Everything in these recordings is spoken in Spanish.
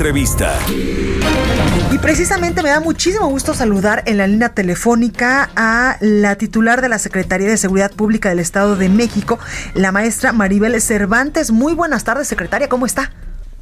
Entrevista. Y precisamente me da muchísimo gusto saludar en la línea telefónica a la titular de la Secretaría de Seguridad Pública del Estado de México, la maestra Maribel Cervantes. Muy buenas tardes, secretaria, ¿cómo está?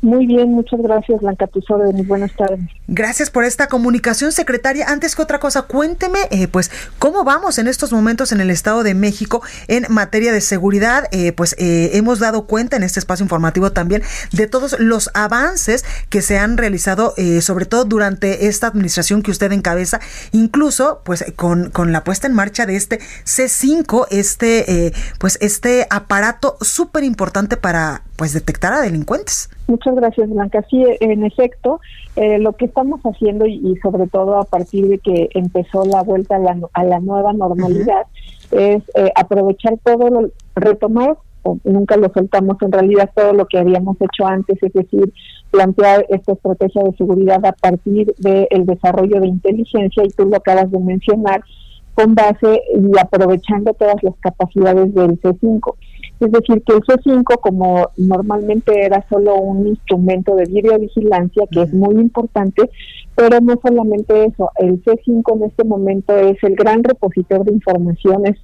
Muy bien, muchas gracias, Blanca de Muy buenas tardes. Gracias por esta comunicación, secretaria. Antes que otra cosa, cuénteme, eh, pues, cómo vamos en estos momentos en el Estado de México en materia de seguridad. Eh, pues eh, hemos dado cuenta en este espacio informativo también de todos los avances que se han realizado, sobre todo durante esta administración que usted encabeza, incluso, pues, con, con la puesta en marcha de este C5, este, pues, este aparato súper importante para, pues, detectar a delincuentes. Muchas gracias, Blanca. Sí, en efecto, eh, lo que estamos haciendo y, sobre todo a partir de que empezó la vuelta a la, a la nueva normalidad es eh, aprovechar todo, lo, retomar, o nunca lo soltamos en realidad todo lo que habíamos hecho antes, es decir, plantear esta estrategia de seguridad a partir del desarrollo de inteligencia y tú lo acabas de mencionar con base y aprovechando todas las capacidades del C5. Es decir, que el C5, como normalmente era solo un instrumento de videovigilancia, que es muy importante, pero no solamente eso, el C5 en este momento es el gran repositor de informaciones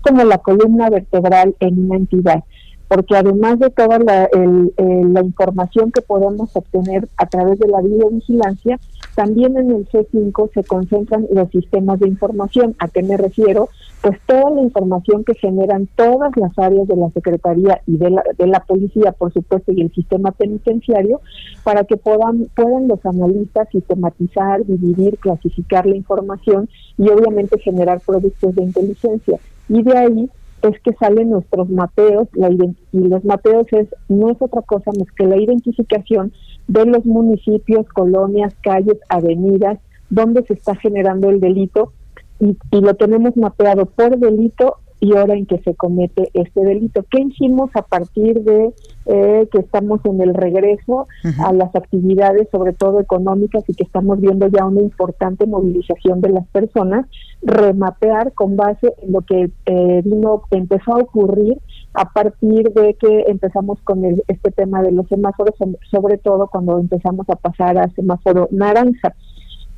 como la columna vertebral en una entidad porque además de toda la, la, información que podemos obtener a través de la videovigilancia, también en el C5 se concentran los sistemas de información. ¿A qué me refiero? Pues toda la información que generan todas las áreas de la Secretaría y de la, de la Policía, por supuesto, y el sistema penitenciario, para que puedan, puedan los analistas sistematizar, dividir, clasificar la información y obviamente generar productos de inteligencia. Y de ahí es que salen nuestros mapeos, la y los mapeos es no es otra cosa más que la identificación de los municipios, colonias, calles, avenidas, donde se está generando el delito y, y lo tenemos mapeado por delito y hora en que se comete este delito. ¿Qué hicimos a partir de eh, que estamos en el regreso a las actividades, sobre todo económicas, y que estamos viendo ya una importante movilización de las personas? Remapear con base en lo que eh, vino, empezó a ocurrir a partir de que empezamos con el, este tema de los semáforos, sobre todo cuando empezamos a pasar a semáforo naranja.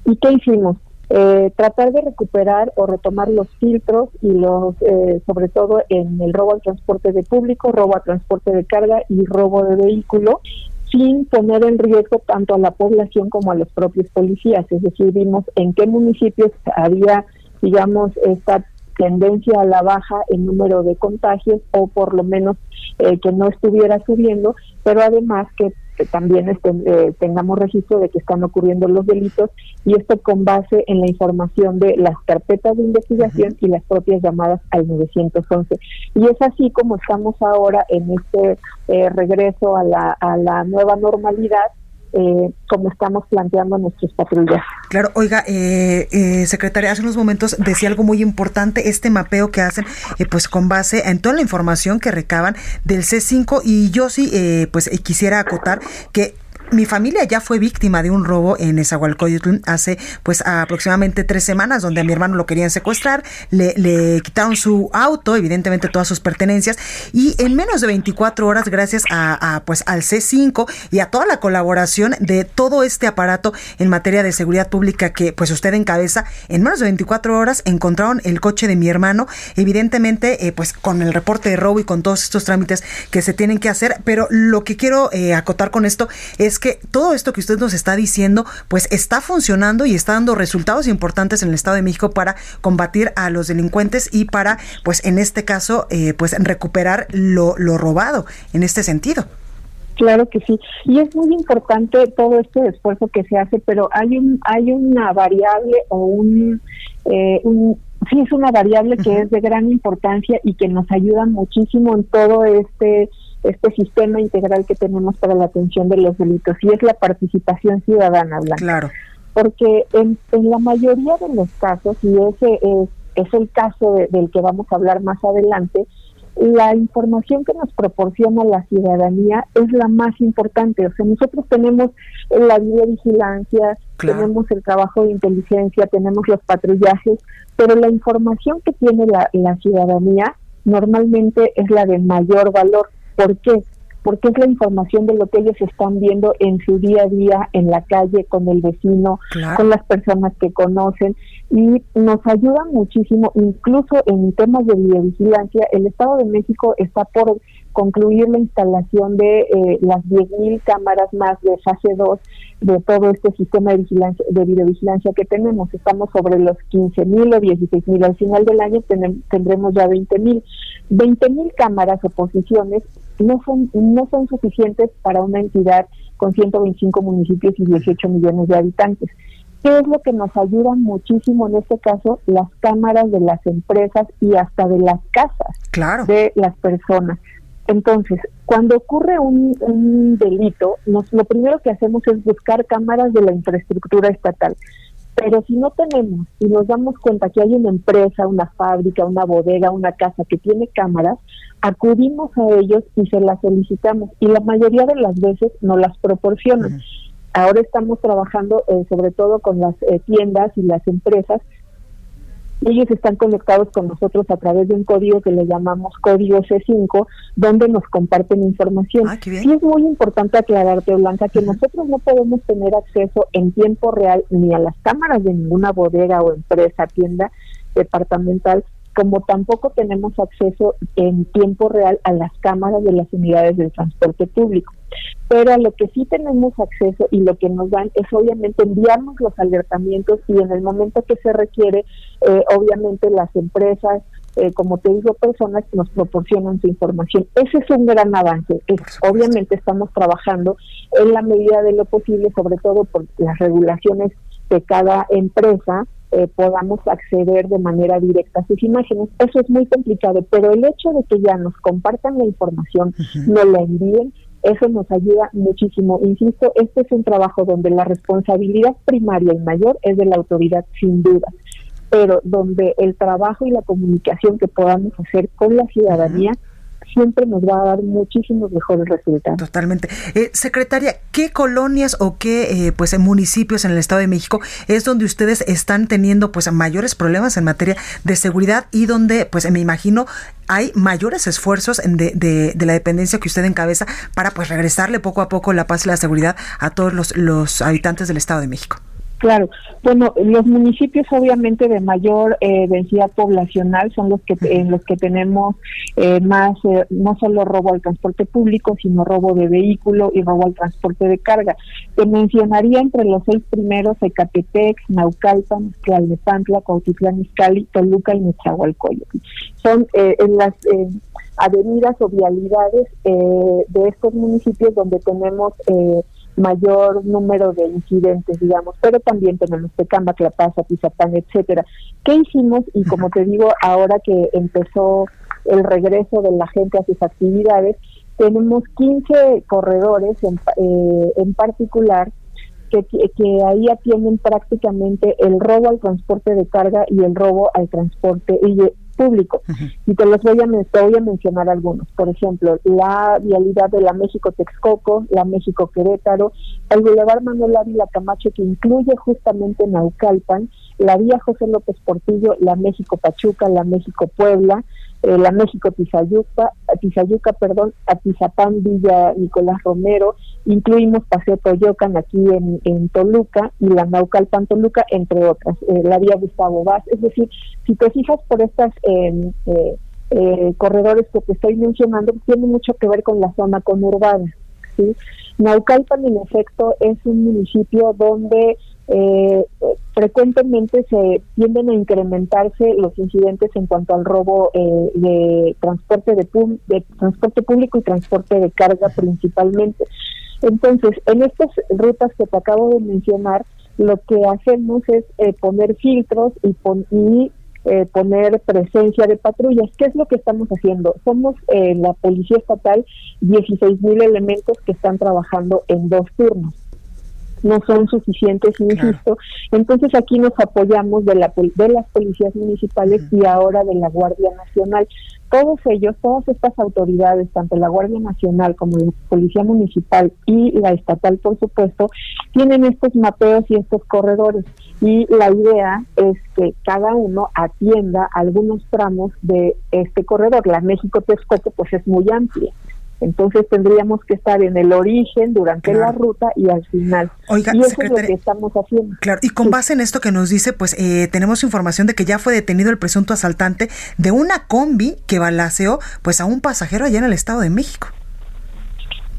¿Y qué hicimos? Eh, tratar de recuperar o retomar los filtros y los, eh, sobre todo en el robo al transporte de público, robo a transporte de carga y robo de vehículo, sin poner en riesgo tanto a la población como a los propios policías. Es decir, vimos en qué municipios había, digamos, esta tendencia a la baja en número de contagios o por lo menos eh, que no estuviera subiendo, pero además que también este, eh, tengamos registro de que están ocurriendo los delitos y esto con base en la información de las carpetas de investigación y las propias llamadas al 911. Y es así como estamos ahora en este eh, regreso a la, a la nueva normalidad eh, como estamos planteando nuestros patrullas. Claro, oiga, eh, eh, secretaria, hace unos momentos decía algo muy importante, este mapeo que hacen, eh, pues con base en toda la información que recaban del C5 y yo sí, eh, pues quisiera acotar que mi familia ya fue víctima de un robo en Esahualcoyotl hace pues aproximadamente tres semanas, donde a mi hermano lo querían secuestrar, le, quitaron su auto, evidentemente todas sus pertenencias, y en menos de 24 horas, gracias a, pues al C5 y a toda la colaboración de todo este aparato en materia de seguridad pública que pues usted encabeza, en menos de 24 horas encontraron el coche de mi hermano, evidentemente eh, pues con el reporte de robo y con todos estos trámites que se tienen que hacer, pero lo que quiero eh, acotar con esto es que todo esto que usted nos está diciendo, pues está funcionando y está dando resultados importantes en el Estado de México para combatir a los delincuentes y para, pues en este caso, eh, pues recuperar lo, lo robado en este sentido. Claro que sí, y es muy importante todo este esfuerzo que se hace, pero hay un hay una variable o un, eh, un sí es una variable que es de gran importancia y que nos ayuda muchísimo en todo este este sistema integral que tenemos para la atención de los delitos y es la participación ciudadana, Blanca. Claro. Porque en, la mayoría de los casos, y ese es, es el caso del que vamos a hablar más adelante, la información que nos proporciona la ciudadanía es la más importante. O sea, nosotros tenemos la videovigilancia, tenemos el trabajo de inteligencia, tenemos los patrullajes, pero la información que tiene la, la ciudadanía normalmente es la de mayor valor. ¿Por qué? porque es la información de lo que ellos están viendo en su día a día, en la calle, con el vecino, con las personas que conocen, y nos ayuda muchísimo, incluso en temas de videovigilancia. El Estado de México está por concluir la instalación de eh, las 10.000 cámaras más de fase 2 de todo este sistema de vigilancia de videovigilancia que tenemos. Estamos sobre los 15.000 o 16.000. Al final del año tendremos ya 20.000. 20.000 cámaras o posiciones no son, no son suficientes para una entidad con 125 municipios y 18 millones de habitantes. ¿Qué es lo que nos ayuda muchísimo en este caso? Las cámaras de las empresas y hasta de las casas claro. de las personas. Entonces, cuando ocurre un, delito, nos, lo primero que hacemos es buscar cámaras de la infraestructura estatal. Pero si no tenemos y nos damos cuenta que hay una empresa, una fábrica, una bodega, una casa que tiene cámaras, acudimos a ellos y se las solicitamos y la mayoría de las veces no las proporcionan. Ahora estamos trabajando eh, sobre todo con las eh, tiendas y las empresas. Ellos están conectados con nosotros a través de un código que le llamamos código C5, donde nos comparten información. Ah, y es muy importante aclararte, Blanca, que nosotros no podemos tener acceso en tiempo real ni a las cámaras de ninguna bodega o empresa, tienda departamental, como tampoco tenemos acceso en tiempo real a las cámaras de las unidades del transporte público. Pero a lo que sí tenemos acceso y lo que nos dan es obviamente enviarnos los alertamientos y en el momento que se requiere, eh, obviamente las empresas, eh, como te digo, personas que nos proporcionan su información. Ese es un gran avance. obviamente estamos trabajando en la medida de lo posible, sobre todo por las regulaciones de cada empresa, eh, podamos acceder de manera directa a sus imágenes. Eso es muy complicado, pero el hecho de que ya nos compartan la información, nos la envíen, eso nos ayuda muchísimo. Insisto, este es un trabajo donde la responsabilidad primaria y mayor es de la autoridad, sin duda, pero donde el trabajo y la comunicación que podamos hacer con la ciudadanía siempre nos va a dar muchísimos mejores resultados. Totalmente. Eh, secretaria, ¿qué colonias o qué eh, pues municipios en el Estado de México es donde ustedes están teniendo pues mayores problemas en materia de seguridad y donde pues me imagino hay mayores esfuerzos de, de, la dependencia que usted encabeza para pues regresarle poco a poco la paz y la seguridad a todos los, los habitantes del Estado de México? Claro, bueno, los municipios obviamente de mayor eh, densidad poblacional son los que en los que tenemos eh, más eh, no solo robo al transporte público, sino robo de vehículo y robo al transporte de carga. Te mencionaría entre los seis primeros Ecatepec, Naucalpan, Tlalnepantla, Cuautitlán Izcalli, Toluca y Nezahualcóyotl. Son en las avenidas o vialidades de estos municipios donde tenemos mayor número de incidentes, digamos, pero también tenemos Tecamba, Clapasa, Tizapán, etcétera. ¿Qué hicimos? Y como te digo, ahora que empezó el regreso de la gente a sus actividades, tenemos 15 corredores en, eh, en particular que, que, ahí atienden prácticamente el robo al transporte de carga y el robo al transporte y público. Y te los voy a, voy a mencionar algunos. Por ejemplo, la vialidad de la México-Texcoco, la México-Querétaro, el Boulevard Manuel Ávila Camacho, que incluye justamente Naucalpan, la vía José López Portillo, la México-Pachuca, la México-Puebla, eh, la México Tizayuca, Tizayuca, perdón, Atizapán, Villa Nicolás Romero, incluimos Paseo Toyocan aquí en, en Toluca y la Naucalpan Toluca, entre otras, eh, la vía Gustavo Vaz, es decir, si te fijas por estas em, eh, eh, corredores que te estoy mencionando, tiene mucho que ver con la zona conurbana, ¿sí? Naucalpan, en efecto, es un municipio donde eh, frecuentemente se tienden a incrementarse los incidentes en cuanto al robo eh, de transporte de, de, transporte público y transporte de carga principalmente. Entonces, en estas rutas que te acabo de mencionar, lo que hacemos es eh, poner filtros y, y eh, poner presencia de patrullas. ¿Qué es lo que estamos haciendo? Somos eh, la Policía Estatal 16 mil elementos que están trabajando en dos turnos no son suficientes, insisto. Entonces aquí nos apoyamos de, la, de las policías municipales y ahora de la Guardia Nacional todos ellos, todas estas autoridades, tanto la Guardia Nacional como la Policía Municipal y la estatal, por supuesto, tienen estos mapeos y estos corredores. Y la idea es que cada uno atienda algunos tramos de este corredor. La México-Texcoco, pues es muy amplia. Entonces tendríamos que estar en el origen, durante la ruta y al final. Oiga, y eso es lo que estamos haciendo. Claro, y con base en esto que nos dice, pues eh, tenemos información de que ya fue detenido el presunto asaltante de una combi que balaceó pues a un pasajero allá en el Estado de México.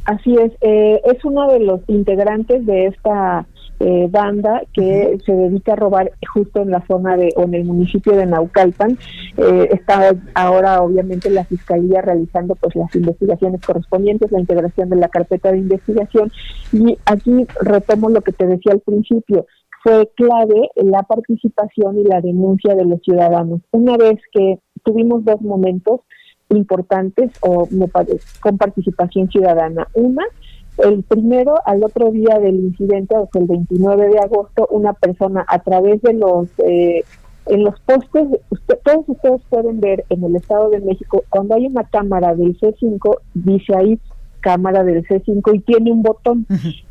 Así es, eh, es uno de los integrantes de esta eh, banda que se dedica a robar justo en la zona de o en el municipio de Naucalpan. Eh, está ahora obviamente la fiscalía realizando pues las investigaciones correspondientes, la integración de la carpeta de investigación y aquí retomo lo que te decía al principio fue clave la participación y la denuncia de los ciudadanos. Una vez que tuvimos dos momentos importantes o me parece, con participación ciudadana. Una, el primero, al otro día del incidente, o sea, el 29 de agosto, una persona a través de los eh, en los postes, todos ustedes pueden ver en el Estado de México, cuando hay una cámara del C5, dice ahí cámara del C5 y tiene un botón.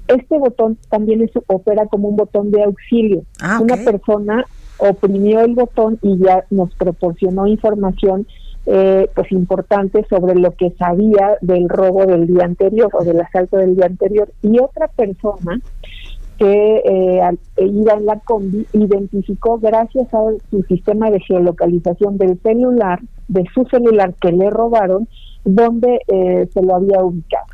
Este botón también es, opera como un botón de auxilio. Ah, una persona oprimió el botón y ya nos proporcionó información eh, pues importante sobre lo que sabía del robo del día anterior o del asalto del día anterior y otra persona que eh, iba en la combi identificó gracias a su sistema de geolocalización del celular, de su celular que le robaron, donde eh, se lo había ubicado.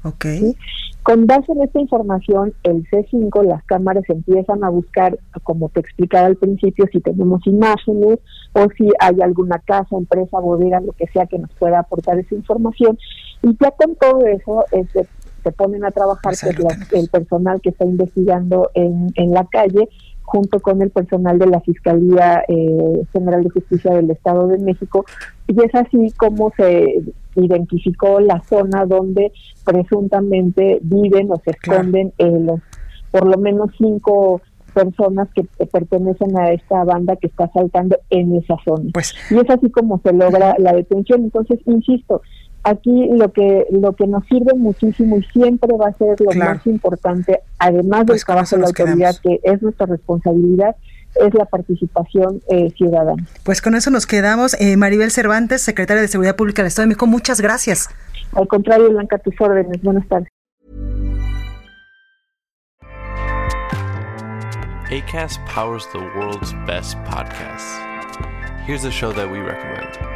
Con base en esta información, el C5, las cámaras empiezan a buscar, como te explicaba al principio, si tenemos imágenes o si hay alguna casa, empresa, bodega, lo que sea que nos pueda aportar esa información. Y ya con todo eso, este, se ponen a trabajar pues el personal que está investigando en, en la calle junto con el personal de la Fiscalía eh, General de Justicia del Estado de México y es así como se identificó la zona donde presuntamente viven o se esconden eh, los por lo menos cinco personas que pertenecen a esta banda que está saltando en esa zona. Pues, y es así como se logra la detención. Entonces, insisto, aquí lo que lo que nos sirve muchísimo y siempre va a ser lo más importante, además del pues trabajo de la autoridad, que es nuestra responsabilidad, es la participación eh, ciudadana. Pues con eso nos quedamos. Eh, Maribel Cervantes, secretaria de Seguridad Pública del Estado de México, muchas gracias. Al contrario, Blanca, tus órdenes. Buenas tardes. ACAST powers the world's best podcasts. Here's a show that we recommend.